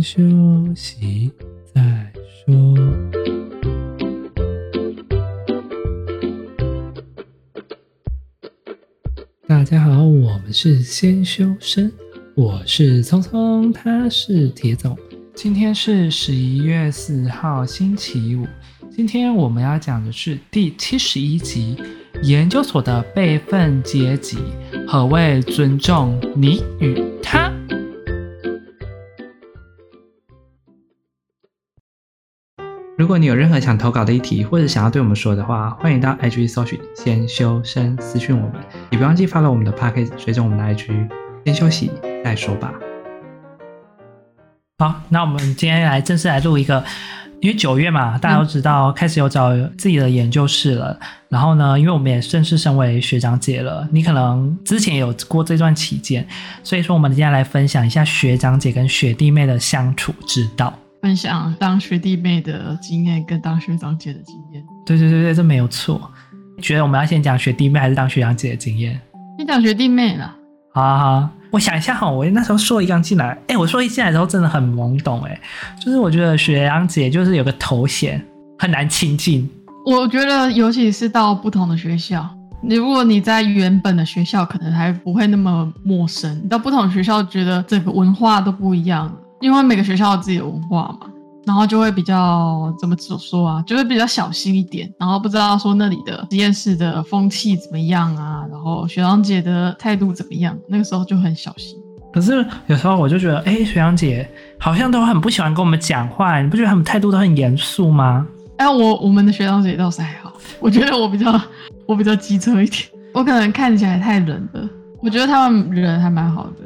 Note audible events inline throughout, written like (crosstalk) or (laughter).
休息再说。大家好，我们是先修身，我是聪聪，他是铁总。今天是十一月四号，星期五。今天我们要讲的是第七十一集。研究所的备份阶级，何谓尊重你与他？如果你有任何想投稿的议题，或者想要对我们说的话，欢迎到 IG 搜寻“先修身”私讯我们，也别忘记发了我们的 Podcast，追踪我们的 IG。先休息再说吧。好，那我们今天来正式来录一个。因为九月嘛，大家都知道开始有找自己的研究室了。然后呢，因为我们也正式升为学长姐了，你可能之前有过这段期间，所以说我们今天来分享一下学长姐跟学弟妹的相处之道，分享当学弟妹的经验跟当学长姐的经验。对对对对，这没有错。你觉得我们要先讲学弟妹还是当学长姐的经验？先讲学弟妹了。好啊好。我想一下哈，我那时候硕一刚进来，哎，我硕一进来的时候真的很懵懂，哎，就是我觉得学长姐就是有个头衔很难亲近。我觉得尤其是到不同的学校，如果你在原本的学校可能还不会那么陌生，你到不同的学校觉得整个文化都不一样，因为每个学校有自己的文化嘛。然后就会比较怎么说啊，就会比较小心一点，然后不知道说那里的实验室的风气怎么样啊，然后学长姐的态度怎么样，那个时候就很小心。可是有时候我就觉得，哎，学长姐好像都很不喜欢跟我们讲话，你不觉得他们态度都很严肃吗？哎，我我们的学长姐倒是还好，(laughs) 我觉得我比较我比较机车一点，我可能看起来太冷了，我觉得他们人还蛮好的。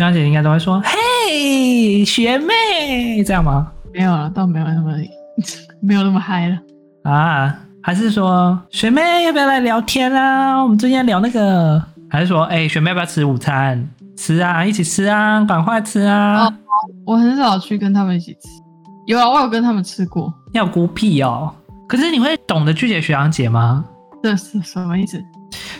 学长姐应该都会说，嘿，学妹，这样吗？没有了，倒没有那么 (laughs) 没有那么嗨了啊！还是说学妹要不要来聊天啊？我们最近聊那个，还是说哎、欸，学妹要不要吃午餐？吃啊，一起吃啊，赶快吃啊！哦，我很少去跟他们一起吃，有啊，我有跟他们吃过。要孤僻哦。可是你会懂得拒绝学长姐吗？这是什么意思？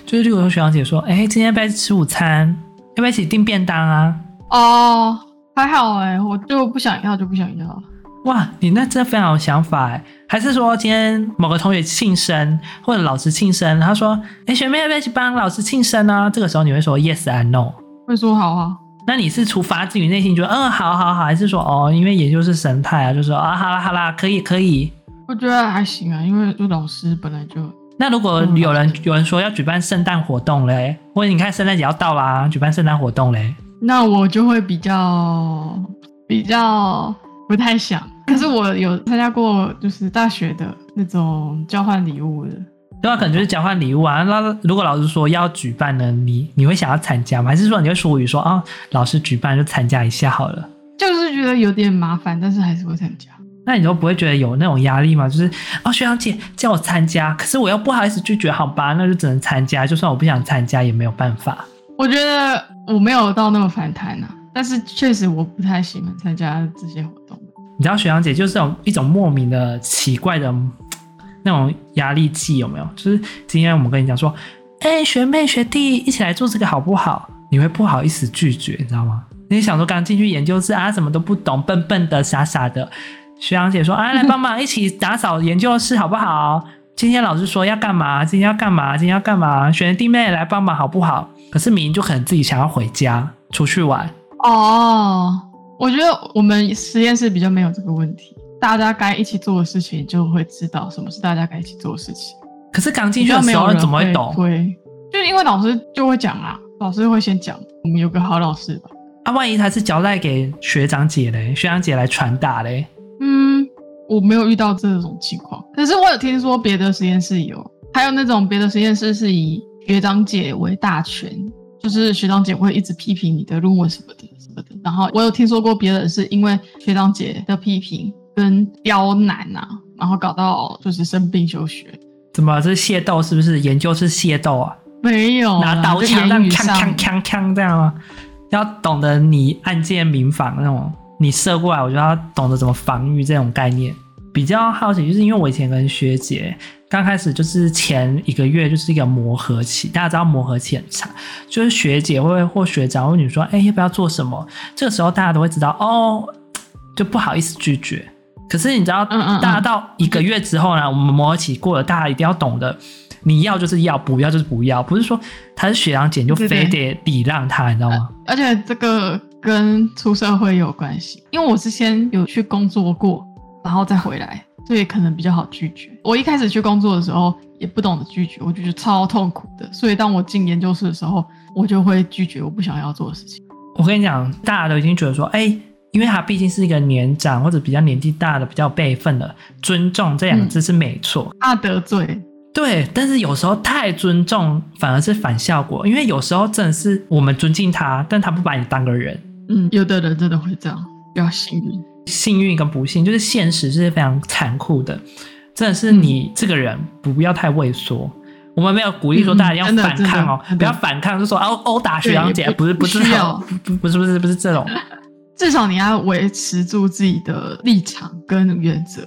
就是如果说学长姐说，哎、欸，今天要不要吃午餐？要不要一起订便当啊？哦，还好哎、欸，我就不想要就不想要。哇，你那真的非常有想法哎！还是说今天某个同学庆生，或者老师庆生，他说：“哎，学妹要不要一起帮老师庆生呢？”这个时候你会说 “yes and no”，会说好啊。那你是出发自于内心觉得嗯，好好好，还是说哦，因为也就是神态啊，就说啊，好啦好啦，可以可以。我觉得还行啊，因为就老师本来就……那如果有人有人说要举办圣诞活动嘞，或者你看圣诞节要到啦，举办圣诞活动嘞，那我就会比较比较。不太想，可是我有参加过，就是大学的那种交换礼物的，对啊，可能就是交换礼物啊。那如果老师说要举办呢，你你会想要参加吗？还是说你会说语说啊，老师举办就参加一下好了？就是觉得有点麻烦，但是还是会参加。那你都不会觉得有那种压力吗？就是哦，学长姐叫我参加，可是我又不好意思拒绝，好吧，那就只能参加。就算我不想参加，也没有办法。我觉得我没有到那么反弹啊。但是确实我不太喜欢参加这些活动。你知道学长姐就是有一种莫名的奇怪的那种压力剂有没有？就是今天我们跟你讲说，哎、欸，学妹学弟一起来做这个好不好？你会不好意思拒绝，你知道吗？你想说刚进去研究室啊，什么都不懂，笨笨的傻傻的。学长姐说，啊，来帮忙一起打扫研究室好不好？今天老师说要干嘛？今天要干嘛？今天要干嘛？学弟妹来帮忙好不好？可是明明就可能自己想要回家出去玩。哦，我觉得我们实验室比较没有这个问题，大家该一起做的事情就会知道什么是大家该一起做的事情。可是刚进去的时候人怎么会懂？会，就因为老师就会讲啊，老师会先讲，我们有个好老师吧。啊，万一他是交代给学长姐嘞，学长姐来传达嘞？嗯，我没有遇到这种情况，可是我有听说别的实验室有，还有那种别的实验室是以学长姐为大权。就是学长姐会一直批评你的论文什么的什么的，然后我有听说过别人是因为学长姐的批评跟刁难啊，然后搞到就是生病休学。怎么这是械斗？是不是研究是械斗啊？没有，拿刀枪这样锵锵锵锵这样吗？要懂得你按键民防那种，你射过来我就要懂得怎么防御这种概念。比较好奇，就是因为我以前跟学姐刚开始就是前一个月就是一个磨合期，大家知道磨合期很长，就是学姐会或学长问你说，哎，要不要做什么？这个时候大家都会知道，哦，就不好意思拒绝。可是你知道，嗯嗯嗯大家到一个月之后呢，我们磨合期过了，大家一定要懂得，你要就是要，不要就是不要，不是说他是学长姐就非得礼让他，你知道吗？而且这个跟出社会有关系，因为我之前有去工作过，然后再回来，所以可能比较好拒绝。我一开始去工作的时候也不懂得拒绝，我就觉得超痛苦的，所以当我进研究室的时候，我就会拒绝我不想要做的事情。我跟你讲，大家都已经觉得说，哎、欸。因为他毕竟是一个年长或者比较年纪大的、比较辈分的，尊重这两个字是没错。怕得罪，对，但是有时候太尊重反而是反效果，因为有时候真的是我们尊敬他，但他不把你当个人。嗯，有的人真的会这样，比较幸运。幸运跟不幸，就是现实是非常残酷的，真的是你这个人不要太畏缩。嗯、我们没有鼓励说大家要反抗哦，不要反抗，就说哦殴打学长姐，不是不是不不是不是不是这种。(laughs) 至少你要维持住自己的立场跟原则。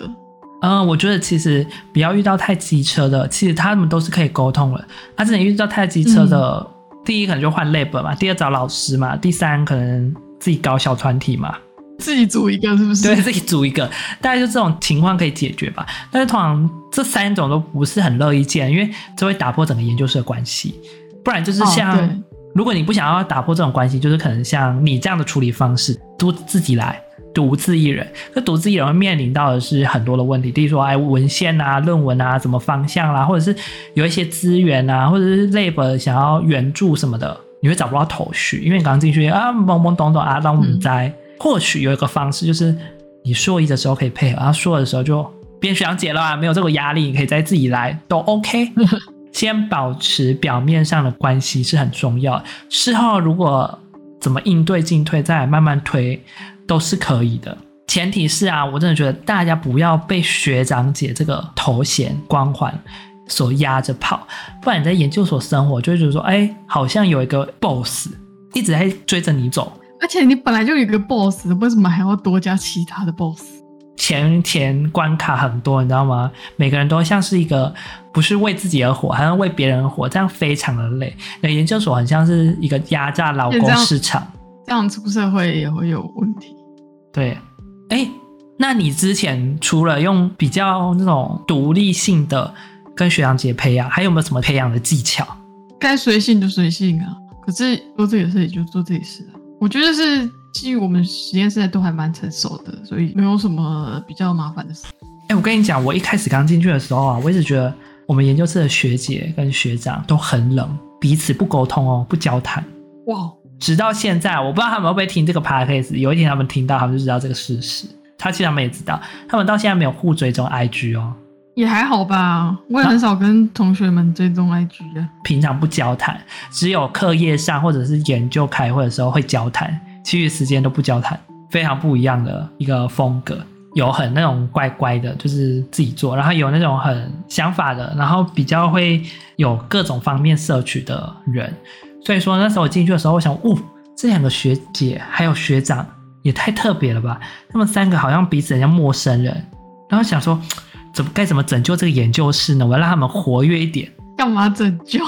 嗯，我觉得其实不要遇到太机车的，其实他们都是可以沟通的。而且你遇到太机车的，嗯、第一可能就换 lab 嘛，第二找老师嘛，第三可能自己搞小团体嘛，自己组一个是不是？对，自己组一个，大概就这种情况可以解决吧。但是通常这三种都不是很乐意见，因为这会打破整个研究室的关系。不然就是像。哦如果你不想要打破这种关系，就是可能像你这样的处理方式，都自己来，独自一人。那独自一人会面临到的是很多的问题，例如说，哎，文献啊、论文啊，什么方向啦、啊，或者是有一些资源啊，或者是 lab 想要援助什么的，你会找不到头绪，因为你刚进去啊，懵懵懂懂啊，让我们在。或许有一个方式，就是你硕一的时候可以配合，然后硕的时候就变学长姐了啊，没有这个压力，你可以再自己来，都 OK。(laughs) 先保持表面上的关系是很重要，事后如果怎么应对进退，再慢慢推都是可以的。前提是啊，我真的觉得大家不要被学长姐这个头衔光环所压着跑，不然你在研究所生活就会觉得说，哎，好像有一个 boss 一直在追着你走，而且你本来就有一个 boss，为什么还要多加其他的 boss？前前关卡很多，你知道吗？每个人都像是一个不是为自己而活，还要为别人而活，这样非常的累。那研究所很像是一个压榨劳工市场，这样出社会也会有问题。对，哎，那你之前除了用比较那种独立性的跟学长姐培养，还有没有什么培养的技巧？该随性就随性啊，可是做自己的事也就做自己事啊。我觉得是。基于我们实验室都还蛮成熟的，所以没有什么比较麻烦的事。哎、欸，我跟你讲，我一开始刚进去的时候啊，我一直觉得我们研究室的学姐跟学长都很冷，彼此不沟通哦，不交谈。哇！直到现在，我不知道他们会不会听这个 podcast，有一天他们听到，他们就知道这个事实。他其实他们也知道，他们到现在没有互追踪 IG 哦，也还好吧。我也很少跟同学们追踪 IG 啊。平常不交谈，只有课业上或者是研究开会的时候会交谈。其余时间都不交谈，非常不一样的一个风格。有很那种乖乖的，就是自己做；然后有那种很想法的，然后比较会有各种方面摄取的人。所以说那时候我进去的时候，我想，哦，这两个学姐还有学长也太特别了吧？他们三个好像彼此很像陌生人。然后想说，怎么该怎么拯救这个研究室呢？我要让他们活跃一点。干嘛拯救？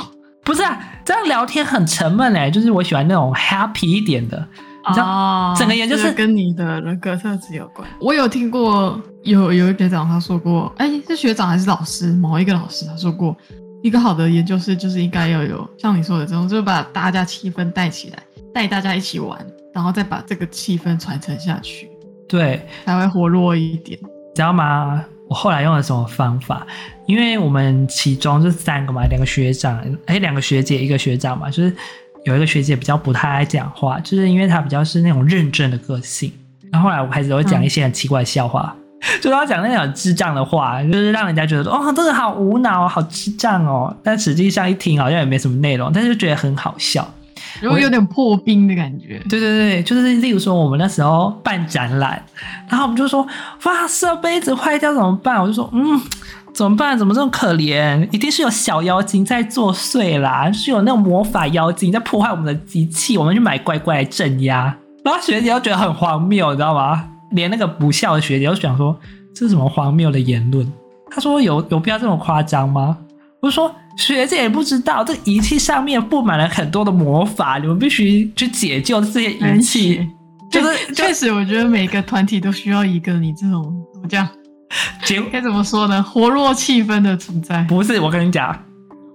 不是啊，这样聊天很沉闷哎，就是我喜欢那种 happy 一点的。哦，整个研究室跟你的人格特质有关。我有听过有有一个学长他说过，哎、欸，是学长还是老师？某一个老师他说过，一个好的研究室就是应该要有像你说的这种，就是把大家气氛带起来，带大家一起玩，然后再把这个气氛传承下去，对，才会活络一点。知道吗？我后来用了什么方法？因为我们其中是三个嘛，两个学长，哎、两个学姐，一个学长嘛，就是。有一个学姐比较不太爱讲话，就是因为她比较是那种认真的个性。然后后来我开始会讲一些很奇怪的笑话，就是她讲那种智障的话，就是让人家觉得哦，这个好无脑哦，好智障哦。但实际上一听好像也没什么内容，但是就觉得很好笑，如果有点破冰的感觉。对对对，就是例如说我们那时候办展览，然后我们就说哇，设杯子坏掉怎么办？我就说嗯。怎么办？怎么这么可怜？一定是有小妖精在作祟啦！是有那种魔法妖精在破坏我们的机器，我们去买乖乖来镇压。然后学姐又觉得很荒谬，你知道吗？连那个不孝的学姐都想说，这是什么荒谬的言论？她说有有必要这么夸张吗？我就说学姐也不知道，这仪器上面布满了很多的魔法，你们必须去解救这些仪器。就是 (laughs) 确实，我觉得每个团体都需要一个你这种怎么讲？结 (laughs) 该怎么说呢？活络气氛的存在。不是，我跟你讲，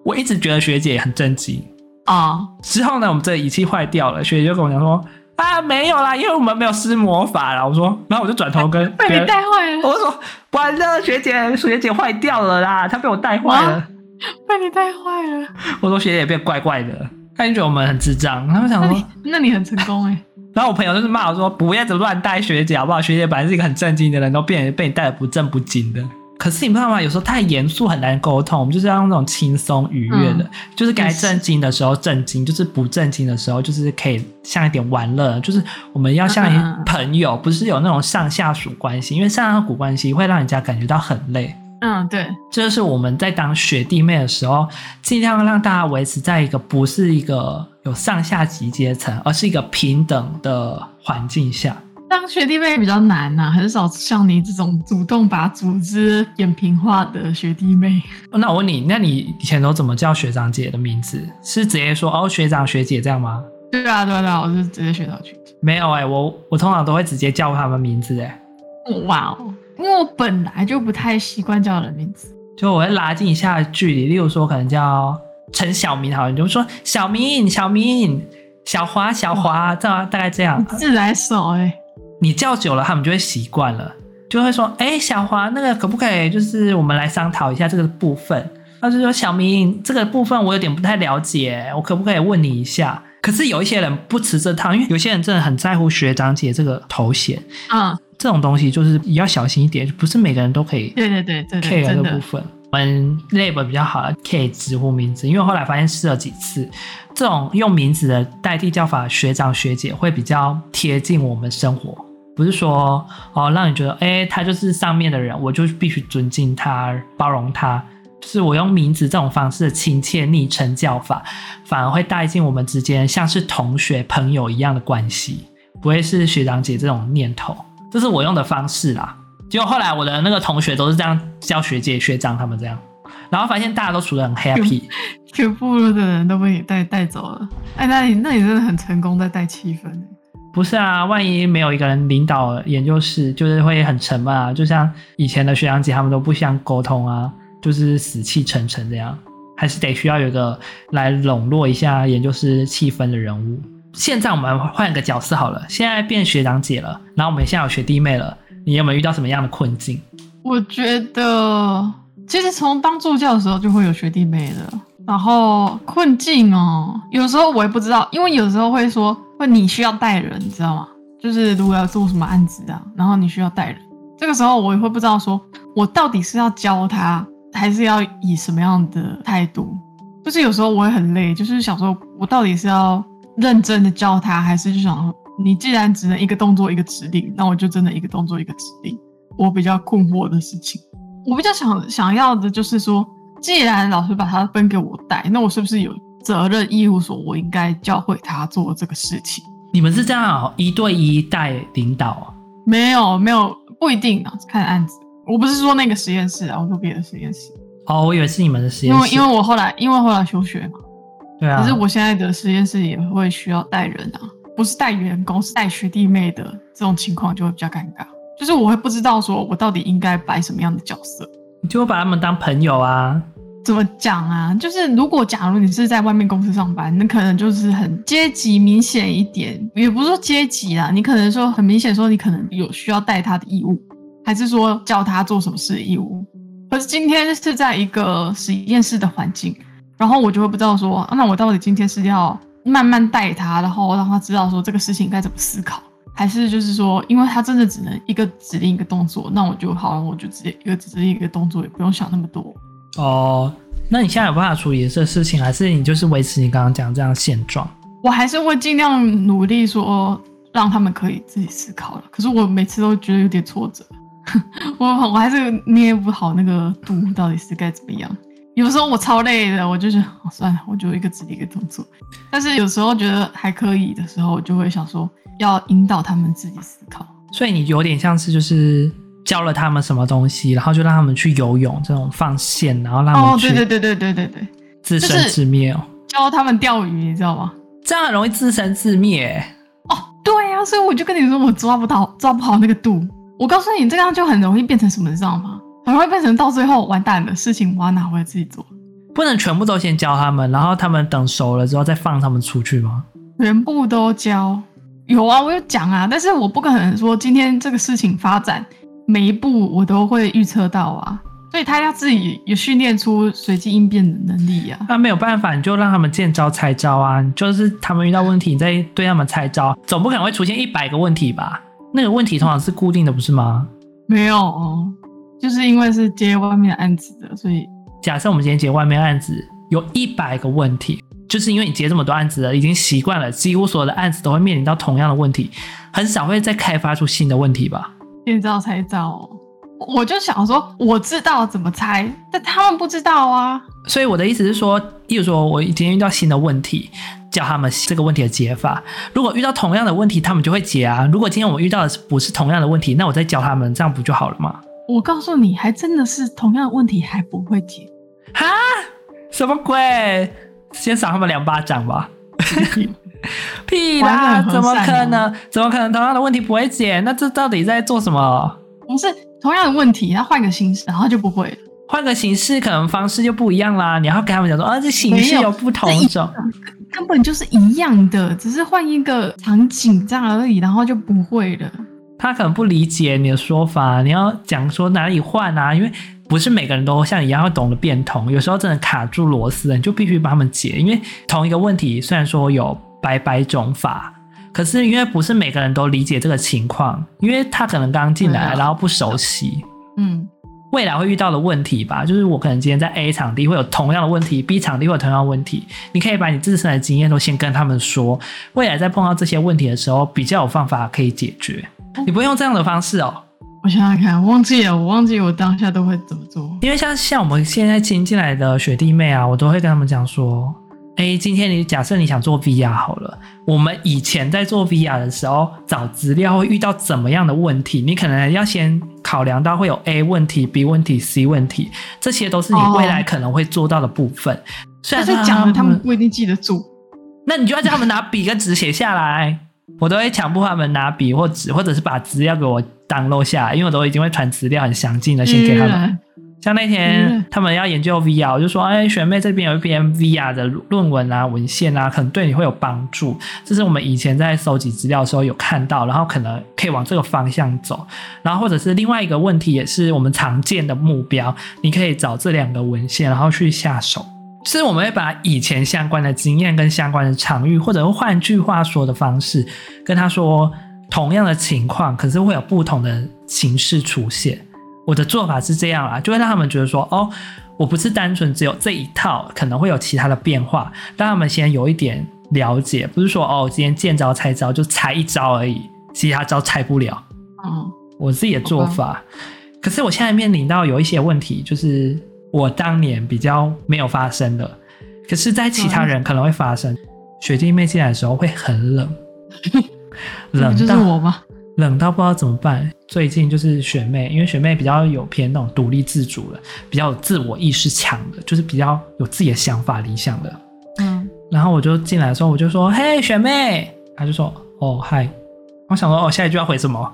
我一直觉得学姐很正经啊。之后呢，我们这个仪器坏掉了，学姐就跟我讲说。啊，没有啦，因为我们没有施魔法啦。我说，然后我就转头跟 (laughs) 被你带坏了。我说，完了，学姐，学姐坏掉了啦，她被我带坏了，(laughs) 被你带坏了。我说学姐也变怪怪的，他就觉得我们很智障。他们想说，那你，很成功哎。(laughs) 然后我朋友就是骂我说，不要再乱带学姐好不好？学姐本来是一个很正经的人，都变被你带的不正不经的。可是你知道吗？有时候太严肃很难沟通，我们就是要用那种轻松愉悦的，嗯、就是该正经的时候正经，就是不正经的时候就是可以像一点玩乐，就是我们要像朋友，不是有那种上下属关系，因为上下属关系会让人家感觉到很累。嗯，对，这就是我们在当学弟妹的时候，尽量让大家维持在一个不是一个有上下级阶层，而是一个平等的环境下。当学弟妹比较难呐、啊，很少像你这种主动把组织扁平化的学弟妹。那我问你，那你以前都怎么叫学长姐的名字？是直接说哦学长学姐这样吗？对啊对啊对啊，我是直接学长学姐。没有哎、欸，我我通常都会直接叫他们名字哎。哇哦，因为我本来就不太习惯叫人名字，就我会拉近一下距离。例如说，可能叫陈小明，好，你就说小明小明小华小华，这样大概这样。自来熟哎。你叫久了，他们就会习惯了，就会说：“哎、欸，小华，那个可不可以？就是我们来商讨一下这个部分。”他就说：“小明，这个部分我有点不太了解，我可不可以问你一下？”可是有一些人不吃这套，因为有些人真的很在乎学长姐这个头衔。嗯，这种东西就是也要小心一点，不是每个人都可以。对对对对对，这个部分，我们 lab 比较好，可以直呼名字，因为后来发现试了几次，这种用名字的代替叫法，学长学姐会比较贴近我们生活。不是说哦，让你觉得哎，他就是上面的人，我就必须尊敬他、包容他。就是我用名字这种方式的亲切昵称叫法，反而会带进我们之间像是同学、朋友一样的关系，不会是学长姐这种念头。这是我用的方式啦。结果后来我的那个同学都是这样叫学姐、学长他们这样，然后发现大家都处得很 happy。全部的人都被你带带走了。哎，那你那你真的很成功，在带气氛。不是啊，万一没有一个人领导研究室，就是会很沉闷啊。就像以前的学长姐，他们都不相沟通啊，就是死气沉沉这样。还是得需要有一个来笼络一下研究室气氛的人物。现在我们换个角色好了，现在变学长姐了，然后我们现在有学弟妹了，你有没有遇到什么样的困境？我觉得其实从当助教的时候就会有学弟妹了。然后困境哦，有时候我也不知道，因为有时候会说，会你需要带人，你知道吗？就是如果要做什么案子啊，然后你需要带人，这个时候我也会不知道说，我到底是要教他，还是要以什么样的态度？就是有时候我会很累，就是想说，我到底是要认真的教他，还是就想说，你既然只能一个动作一个指令，那我就真的一个动作一个指令。我比较困惑的事情，我比较想想要的就是说。既然老师把他分给我带，那我是不是有责任义务说，我应该教会他做这个事情？你们是这样一对一带领导啊？没有，没有，不一定啊，看案子。我不是说那个实验室啊，我说别的实验室。哦，我以为是你们的实验室。因为因为我后来因为后来休学嘛，对啊。可是我现在的实验室也会需要带人啊，不是带员工，是带学弟妹的这种情况就会比较尴尬，就是我会不知道说我到底应该摆什么样的角色。你就会把他们当朋友啊？怎么讲啊？就是如果假如你是在外面公司上班，那可能就是很阶级明显一点，也不是说阶级啦，你可能说很明显说你可能有需要带他的义务，还是说教他做什么事的义务。可是今天是在一个实验室的环境，然后我就会不知道说，那我到底今天是要慢慢带他，然后让他知道说这个事情该怎么思考。还是就是说，因为他真的只能一个指令一个动作，那我就好，我就直接一个指令一个动作，也不用想那么多。哦，那你现在有办法处理这事情，还是你就是维持你刚刚讲这样现状？我还是会尽量努力说让他们可以自己思考了。可是我每次都觉得有点挫折，(laughs) 我我还是捏不好那个度，到底是该怎么样？有时候我超累的，我就觉得哦，算了，我就一个指令一个动作。但是有时候觉得还可以的时候，我就会想说。要引导他们自己思考，所以你有点像是就是教了他们什么东西，然后就让他们去游泳这种放线，然后让他们去哦，对对对对对对对，自生自灭哦，教他们钓鱼，你知道吗？这样很容易自生自灭哦。对呀，啊，所以我就跟你说，我抓不到，抓不好那个度。我告诉你，这样就很容易变成什么，你知道吗？很容易变成到最后完蛋的，事情我要拿回来自己做。不能全部都先教他们，然后他们等熟了之后再放他们出去吗？全部都教？有啊，我有讲啊，但是我不可能说今天这个事情发展每一步我都会预测到啊。所以他要自己有训练出随机应变的能力呀、啊。那没有办法，你就让他们见招拆招啊。就是他们遇到问题，你再对他们拆招，总不可能会出现一百个问题吧？那个问题通常是固定的，不是吗？没有哦，就是因为是接外面案子的，所以假设我们今天接外面案子有一百个问题，就是因为你接这么多案子了，已经习惯了，几乎所有的案子都会面临到同样的问题，很少会再开发出新的问题吧？见招拆招。我就想说，我知道怎么猜，但他们不知道啊。所以我的意思是说，例如说我今天遇到新的问题，教他们这个问题的解法。如果遇到同样的问题，他们就会解啊。如果今天我们遇到的不是同样的问题，那我再教他们，这样不就好了吗？我告诉你，还真的是同样的问题还不会解。哈？什么鬼？先赏他们两巴掌吧。(laughs) 屁啦！怎么可能？怎么可能同样的问题不会解？那这到底在做什么？不是同样的问题，他换个形式，然后就不会了。换个形式，可能方式就不一样啦。你要跟他们讲说，啊，这形式有不同种，根本就是一样的，只是换一个场景这样而已，然后就不会了。他可能不理解你的说法，你要讲说哪里换啊？因为不是每个人都像你一样会懂得变通，有时候真的卡住螺丝，你就必须帮他们解。因为同一个问题，虽然说有百百种法。可是因为不是每个人都理解这个情况，因为他可能刚进来，然后不熟悉，嗯，未来会遇到的问题吧，就是我可能今天在 A 场地会有同样的问题，B 场地会有同样的问题，你可以把你自身的经验都先跟他们说，未来在碰到这些问题的时候，比较有方法可以解决。你不用这样的方式哦。我想想看，我忘记了，我忘记我当下都会怎么做。因为像像我们现在新进来的学弟妹啊，我都会跟他们讲说。哎，今天你假设你想做 VR 好了，我们以前在做 VR 的时候找资料会遇到怎么样的问题？你可能要先考量到会有 A 问题、B 问题、C 问题，这些都是你未来可能会做到的部分。虽然是讲了，他们不一定记得住。那你就要叫他们拿笔跟纸写下来，我都会强迫他们拿笔或纸，或者是把资料给我 download 下来，因为我都已经会传资料很详尽的先给他们。像那天他们要研究 VR，我就说，哎，学妹这边有一篇 VR 的论文啊、文献啊，可能对你会有帮助。这是我们以前在收集资料的时候有看到，然后可能可以往这个方向走。然后或者是另外一个问题，也是我们常见的目标，你可以找这两个文献，然后去下手。就是我们会把以前相关的经验跟相关的场域，或者换句话说的方式，跟他说同样的情况，可是会有不同的形式出现。我的做法是这样啦，就会让他们觉得说，哦，我不是单纯只有这一套，可能会有其他的变化，让他们先有一点了解，不是说哦，今天见招拆招就拆一招而已，其他招拆不了。嗯，我自己的做法。可是我现在面临到有一些问题，就是我当年比较没有发生的，可是在其他人可能会发生。学弟妹进来的时候会很冷，(laughs) 冷到我吗？冷到不知道怎么办。最近就是学妹，因为学妹比较有偏那种独立自主的，比较有自我意识强的，就是比较有自己的想法、理想的。嗯，然后我就进来的时候，我就说：“嘿，学妹。”她就说：“哦，嗨。”我想说：“哦，下一句要回什么？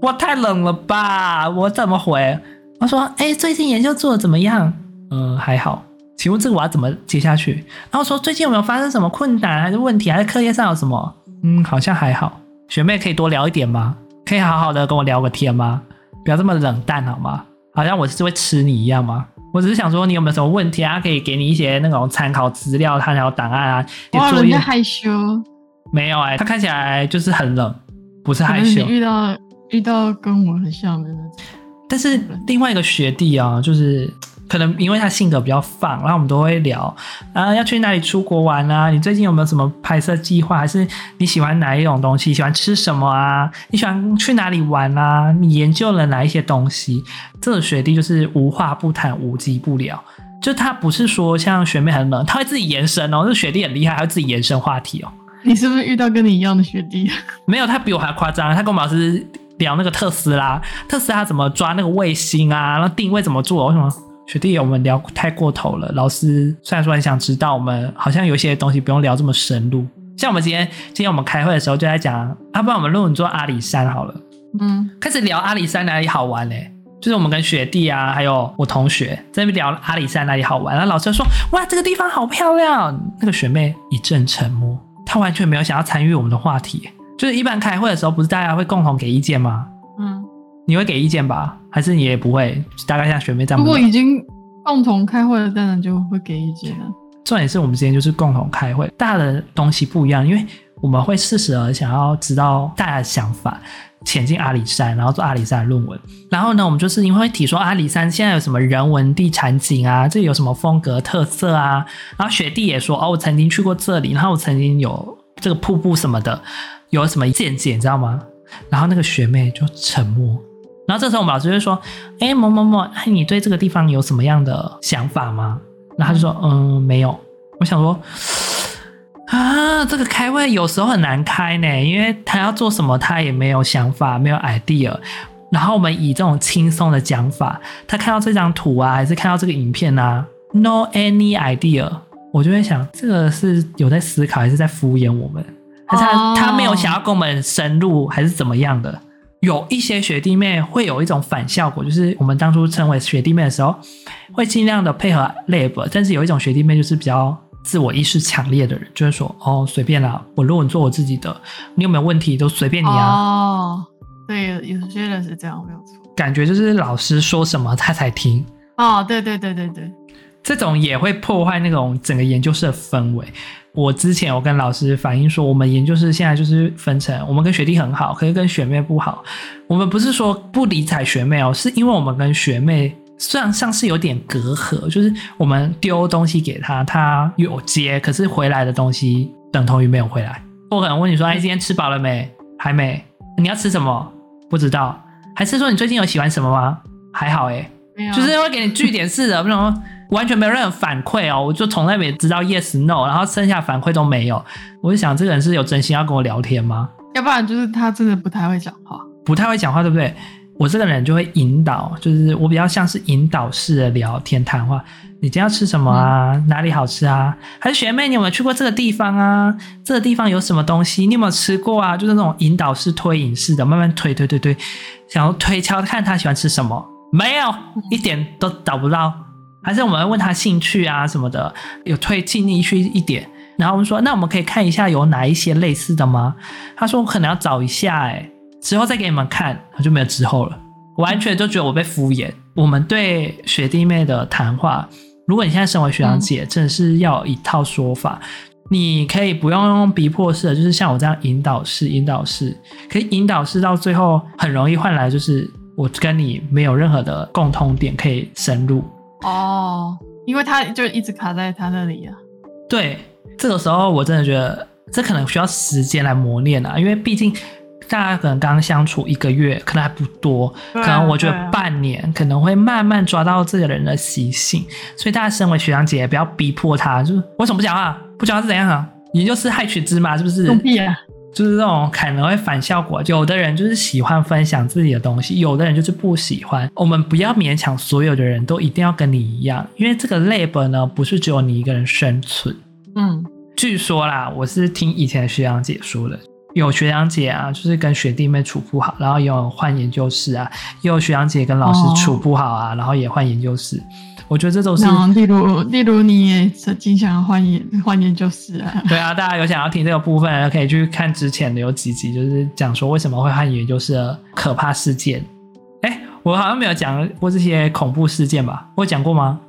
我太冷了吧？我怎么回？”我说：“哎，最近研究做的怎么样？”嗯，还好。请问这个我要怎么接下去？然后说：“最近有没有发生什么困难还是问题？还是课业上有什么？”嗯，好像还好。学妹可以多聊一点吗？可以好好的跟我聊个天吗？不要这么冷淡好吗？好像我是会吃你一样吗？我只是想说你有没有什么问题啊？可以给你一些那种参考资料、参考档案啊。哇，人家害羞。没有哎、欸，他看起来就是很冷，不是害羞。遇到遇到跟我很像的那种。但是另外一个学弟啊，就是。可能因为他性格比较放，然后我们都会聊啊，要去哪里出国玩啊？你最近有没有什么拍摄计划？还是你喜欢哪一种东西？喜欢吃什么啊？你喜欢去哪里玩啊？你研究了哪一些东西？这个学弟就是无话不谈，无极不聊。就他不是说像学妹很冷，他会自己延伸哦。这学弟很厉害，还会自己延伸话题哦。你是不是遇到跟你一样的学弟？没有，他比我还夸张。他跟我们老师聊那个特斯拉，特斯拉怎么抓那个卫星啊？然后定位怎么做？为什么？学弟，我们聊太过头了。老师虽然说很想知道，我们好像有些东西不用聊这么深入。像我们今天今天我们开会的时候就在讲，要、啊、不然我们论文做阿里山好了。嗯，开始聊阿里山哪里好玩嘞？就是我们跟学弟啊，还有我同学在那边聊阿里山哪里好玩，然后老师说：“哇，这个地方好漂亮。”那个学妹一阵沉默，她完全没有想要参与我们的话题。就是一般开会的时候，不是大家会共同给意见吗？嗯，你会给意见吧？还是你也不会？大概像学妹这样。如果已经共同开会了，当然就会给意见了。重点是我们之间就是共同开会，大家的东西不一样，因为我们会适时而想要知道大家的想法。潜进阿里山，然后做阿里山的论文。然后呢，我们就是因为会提说阿里山现在有什么人文地产景啊，这里有什么风格特色啊。然后学弟也说哦，我曾经去过这里，然后我曾经有这个瀑布什么的，有什么见解，你知道吗？然后那个学妹就沉默。然后这时候我们老师就说：“哎，某某某，你对这个地方有什么样的想法吗？”然后他就说：“嗯，没有。”我想说。啊，这个开会有时候很难开呢，因为他要做什么，他也没有想法，没有 idea。然后我们以这种轻松的讲法，他看到这张图啊，还是看到这个影片啊，no any idea，我就会想，这个是有在思考，还是在敷衍我们？他他没有想要跟我们深入，还是怎么样的？有一些学弟妹会有一种反效果，就是我们当初称为学弟妹的时候，会尽量的配合 lab，但是有一种学弟妹就是比较。自我意识强烈的人，就是说，哦，随便啦，我论文做我自己的，你有没有问题都随便你啊。哦，对，有些人是这样，没有错。感觉就是老师说什么他才听。哦，对对对对对，这种也会破坏那种整个研究室的氛围。我之前我跟老师反映说，我们研究室现在就是分成，我们跟学弟很好，可是跟学妹不好。我们不是说不理睬学妹哦，是因为我们跟学妹。虽然像是有点隔阂，就是我们丢东西给她，她有接，可是回来的东西等同于没有回来。我可能问你说：“哎，今天吃饱了没？还没？你要吃什么？不知道？还是说你最近有喜欢什么吗？还好哎，没有，就是会给你据点式的，不能完全没有任何反馈哦。我就从来没知道 yes no，然后剩下反馈都没有。我就想，这个人是有真心要跟我聊天吗？要不然就是他真的不太会讲话，不太会讲话，对不对？我这个人就会引导，就是我比较像是引导式的聊天谈话。你今天要吃什么啊？嗯、哪里好吃啊？还是学妹，你有没有去过这个地方啊？这个地方有什么东西？你有没有吃过啊？就是那种引导式、推引式的，慢慢推推推推，想要推敲看他喜欢吃什么？没有，一点都找不到。还是我们问他兴趣啊什么的，有推进进去一点。然后我们说，那我们可以看一下有哪一些类似的吗？他说我可能要找一下、欸，哎。之后再给你们看，他就没有之后了。完全就觉得我被敷衍。我们对学弟妹的谈话，如果你现在身为学长姐，真的是要有一套说法。你可以不用用逼迫式的，就是像我这样引导式、引导式，可以引导式到最后很容易换来就是我跟你没有任何的共通点可以深入。哦，因为他就一直卡在他那里啊。对，这个时候我真的觉得这可能需要时间来磨练啊，因为毕竟。大家可能刚刚相处一个月，可能还不多，可能我觉得半年可能会慢慢抓到这个人的习性。所以大家身为学长姐，也不要逼迫他，就是为什么不讲话？不讲话是怎样啊？你就是害群之马，是不是？就是这种可能会反效果。有的人就是喜欢分享自己的东西，有的人就是不喜欢。我们不要勉强所有的人都一定要跟你一样，因为这个 lab 呢，不是只有你一个人生存。嗯，据说啦，我是听以前的学长姐说的。有学长姐啊，就是跟学弟妹处不好，然后也有换研究室啊；也有学长姐跟老师处不好啊，哦、然后也换研究室。我觉得这都是，例如，例如你也曾经想要换研换研究室啊？对啊，大家有想要听这个部分，可以去看之前的有几集，就是讲说为什么会换研究室的可怕事件。哎，我好像没有讲过这些恐怖事件吧？我有讲过吗？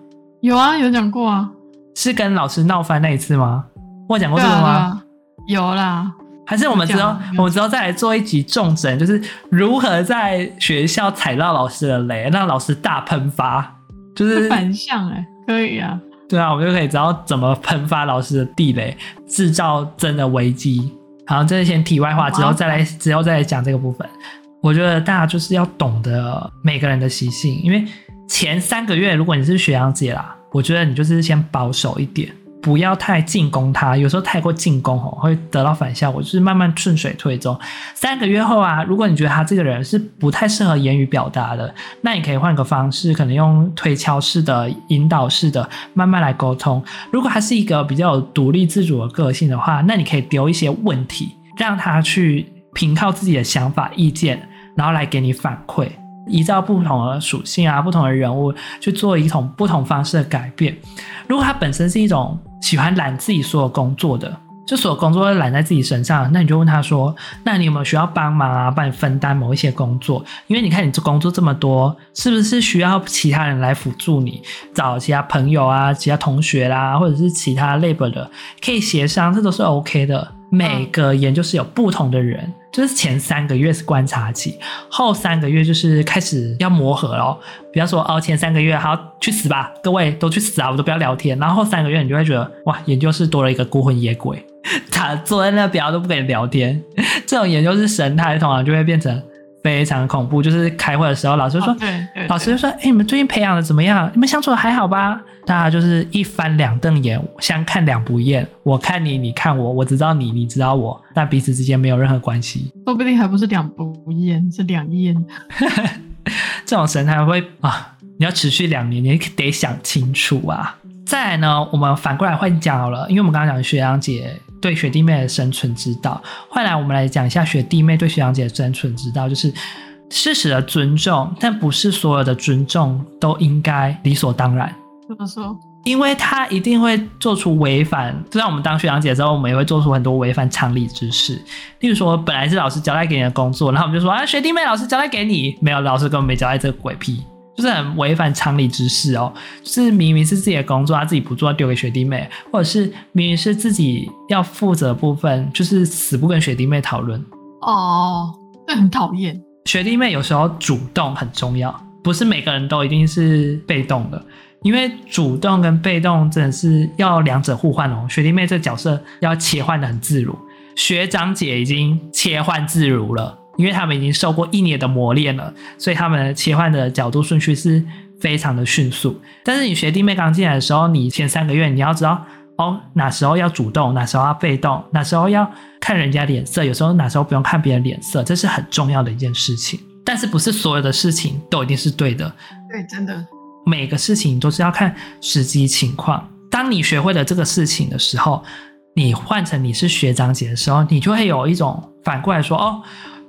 有啊，有讲过啊。是跟老师闹翻那一次吗？我有讲过这个吗？啊、有啦。还是我们之后，我们之后再来做一集重整，就是如何在学校踩到老师的雷，让老师大喷发，就是 (laughs) 反向哎，可以啊。对啊，我们就可以知道怎么喷发老师的地雷，制造真的危机。好，这是先题外话，之后再来，之后再来讲这个部分。我觉得大家就是要懂得每个人的习性，因为前三个月如果你是学长姐啦，我觉得你就是先保守一点。不要太进攻他，有时候太过进攻哦，会得到反效果。就是慢慢顺水推舟。三个月后啊，如果你觉得他这个人是不太适合言语表达的，那你可以换个方式，可能用推敲式的、引导式的，慢慢来沟通。如果他是一个比较有独立自主的个性的话，那你可以丢一些问题，让他去凭靠自己的想法、意见，然后来给你反馈。依照不同的属性啊，不同的人物去做一种不同方式的改变。如果他本身是一种喜欢揽自己所有工作的，就所有工作都揽在自己身上，那你就问他说：“那你有没有需要帮忙啊？帮你分担某一些工作？因为你看你这工作这么多，是不是需要其他人来辅助你？找其他朋友啊，其他同学啦，或者是其他 labor 的，可以协商，这都是 OK 的。每个研究室有不同的人。”就是前三个月是观察期，后三个月就是开始要磨合咯。不要说哦，前三个月好去死吧，各位都去死啊，我都不要聊天。然后后三个月你就会觉得哇，研究室多了一个孤魂野鬼，他坐在那边都不跟你聊天。这种研究室神态通常就会变成。非常恐怖，就是开会的时候，老师说，对，老师就说，哎、欸，你们最近培养的怎么样？你们相处的还好吧？大家就是一翻两瞪眼，相看两不厌。我看你，你看我，我知道你，你知道我，但彼此之间没有任何关系。说不定还不是两不厌，是两厌。(laughs) 这种神态会啊，你要持续两年，你得想清楚啊。再来呢，我们反过来换讲好了，因为我们刚刚讲学长姐。对学弟妹的生存之道，后来我们来讲一下学弟妹对学长姐的生存之道，就是适时的尊重，但不是所有的尊重都应该理所当然。怎么说？因为他一定会做出违反，就像我们当学长姐的时候，我们也会做出很多违反常理之事。例如说，本来是老师交代给你的工作，然后我们就说啊，学弟妹，老师交代给你，没有，老师根本没交代这个鬼屁。就是很违反常理之事哦，就是明明是自己的工作，他自己不做，丢给学弟妹，或者是明明是自己要负责的部分，就是死不跟学弟妹讨论。哦，这很讨厌。学弟妹有时候主动很重要，不是每个人都一定是被动的，因为主动跟被动真的是要两者互换哦。学弟妹这个角色要切换得很自如，学长姐已经切换自如了。因为他们已经受过一年的磨练了，所以他们切换的角度顺序是非常的迅速。但是你学弟妹刚进来的时候，你前三个月你要知道哦，哪时候要主动，哪时候要被动，哪时候要看人家脸色，有时候哪时候不用看别人脸色，这是很重要的一件事情。但是不是所有的事情都一定是对的？对，真的，每个事情都是要看实际情况。当你学会了这个事情的时候，你换成你是学长姐的时候，你就会有一种反过来说哦。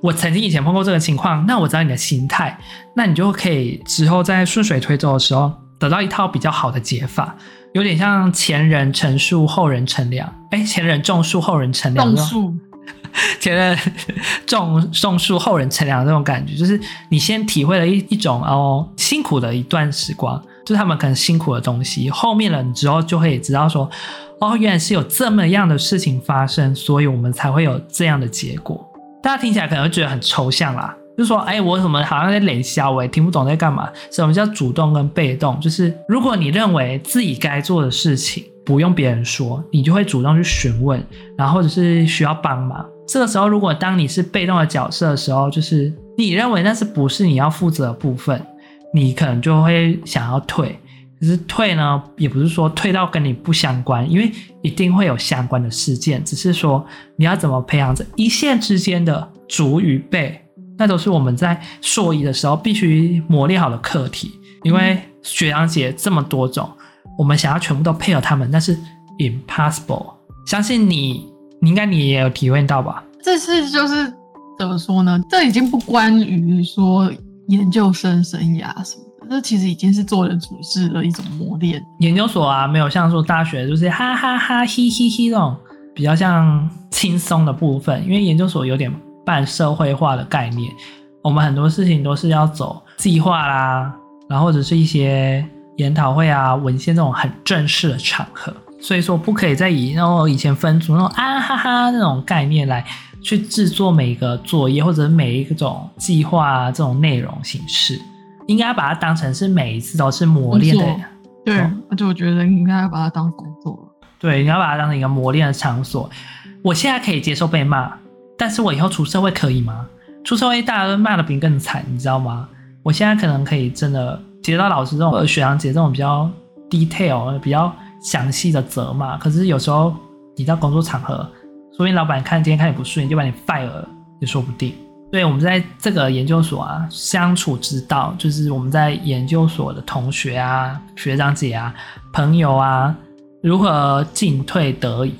我曾经以前碰过这个情况，那我知道你的心态，那你就可以之后在顺水推舟的时候得到一套比较好的解法，有点像前人陈树，后人乘凉。哎，前人种树，后人乘凉。种树，(laughs) 前人种种树，后人乘凉这种感觉，就是你先体会了一一种哦辛苦的一段时光，就是他们可能辛苦的东西，后面了你之后就会知道说，哦，原来是有这么样的事情发生，所以我们才会有这样的结果。大家听起来可能会觉得很抽象啦，就说，哎，我怎么好像在冷笑，我也听不懂在干嘛？什么叫主动跟被动？就是如果你认为自己该做的事情不用别人说，你就会主动去询问，然后或者是需要帮忙。这个时候，如果当你是被动的角色的时候，就是你认为那是不是你要负责的部分，你可能就会想要退。可是退呢，也不是说退到跟你不相关，因为一定会有相关的事件。只是说你要怎么培养这一线之间的主与被，那都是我们在硕一的时候必须磨练好的课题。因为学长姐这么多种，我们想要全部都配合他们，那是 impossible。相信你，你应该你也有体会到吧？这是就是怎么说呢？这已经不关于说研究生生涯什么。这其实已经是做人处事的一种磨练。研究所啊，没有像说大学就是哈哈哈、嘻嘻嘻这种比较像轻松的部分，因为研究所有点半社会化的概念，我们很多事情都是要走计划啦，然后或者是一些研讨会啊、文献这种很正式的场合，所以说不可以再以那种以前分组那种啊哈哈那种概念来去制作每一个作业或者每一种计划啊这种内容形式。应该把它当成是每一次都是磨练的，对，而且我觉得应该要把它当工作。对，你要把它当成一个磨练的场所。我现在可以接受被骂，但是我以后出社会可以吗？出社会大家都骂的比你更惨，你知道吗？我现在可能可以真的接到老师这种学长姐这种比较 detail、比较详细的责骂。可是有时候你到工作场合，说不定老板看今天看你不顺眼，就把你 fire 了，也说不定。对，我们在这个研究所啊，相处之道就是我们在研究所的同学啊、学长姐啊、朋友啊，如何进退得宜，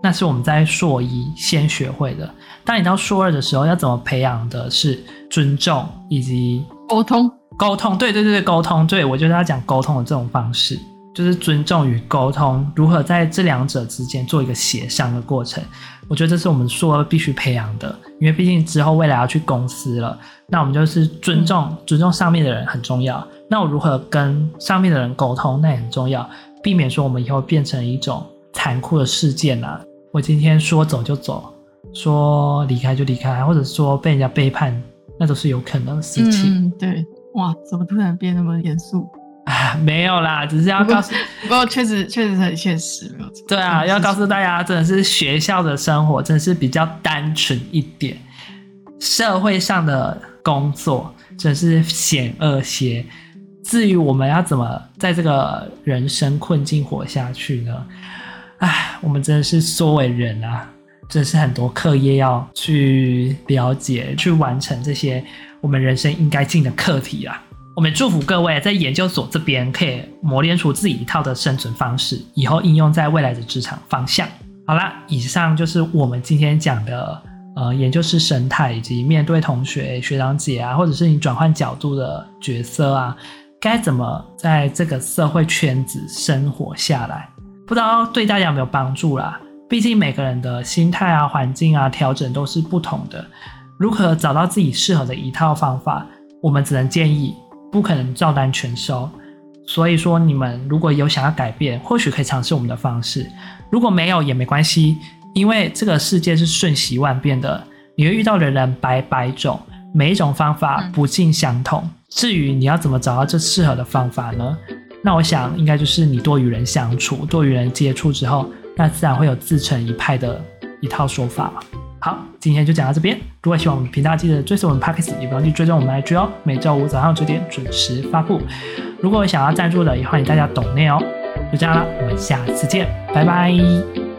那是我们在硕一先学会的。当你到硕二的时候，要怎么培养的是尊重以及沟通？沟通，对对对对，沟通。对，我就是要讲沟通的这种方式，就是尊重与沟通，如何在这两者之间做一个协商的过程。我觉得这是我们硕二必须培养的，因为毕竟之后未来要去公司了，那我们就是尊重尊重上面的人很重要。那我如何跟上面的人沟通，那也很重要，避免说我们以后变成一种残酷的事件啊。我今天说走就走，说离开就离开，或者说被人家背叛，那都是有可能的事情。嗯，对，哇，怎么突然变那么严肃？啊，没有啦，只是要告诉，不过确实确实很现实，没有错。对啊，要告诉大家，真的是学校的生活真的是比较单纯一点，社会上的工作真是险恶些。至于我们要怎么在这个人生困境活下去呢？唉，我们真的是作为人啊，真是很多课业要去了解、去完成这些我们人生应该进的课题啊。我们祝福各位在研究所这边可以磨练出自己一套的生存方式，以后应用在未来的职场方向。好啦，以上就是我们今天讲的呃研究室生态，以及面对同学学长姐啊，或者是你转换角度的角色啊，该怎么在这个社会圈子生活下来？不知道对大家有没有帮助啦？毕竟每个人的心态啊、环境啊调整都是不同的，如何找到自己适合的一套方法，我们只能建议。不可能照单全收，所以说你们如果有想要改变，或许可以尝试我们的方式。如果没有也没关系，因为这个世界是瞬息万变的，你会遇到的人百百种，每一种方法不尽相同。至于你要怎么找到这适合的方法呢？那我想应该就是你多与人相处，多与人接触之后，那自然会有自成一派的一套说法嘛。好，今天就讲到这边。如果喜欢我们频道，记得追随我们 Podcast，也不要去追踪我们 IG 哦。每周五早上九点准时发布。如果想要赞助的，也欢迎大家懂内哦。就这样了，我们下次见，拜拜。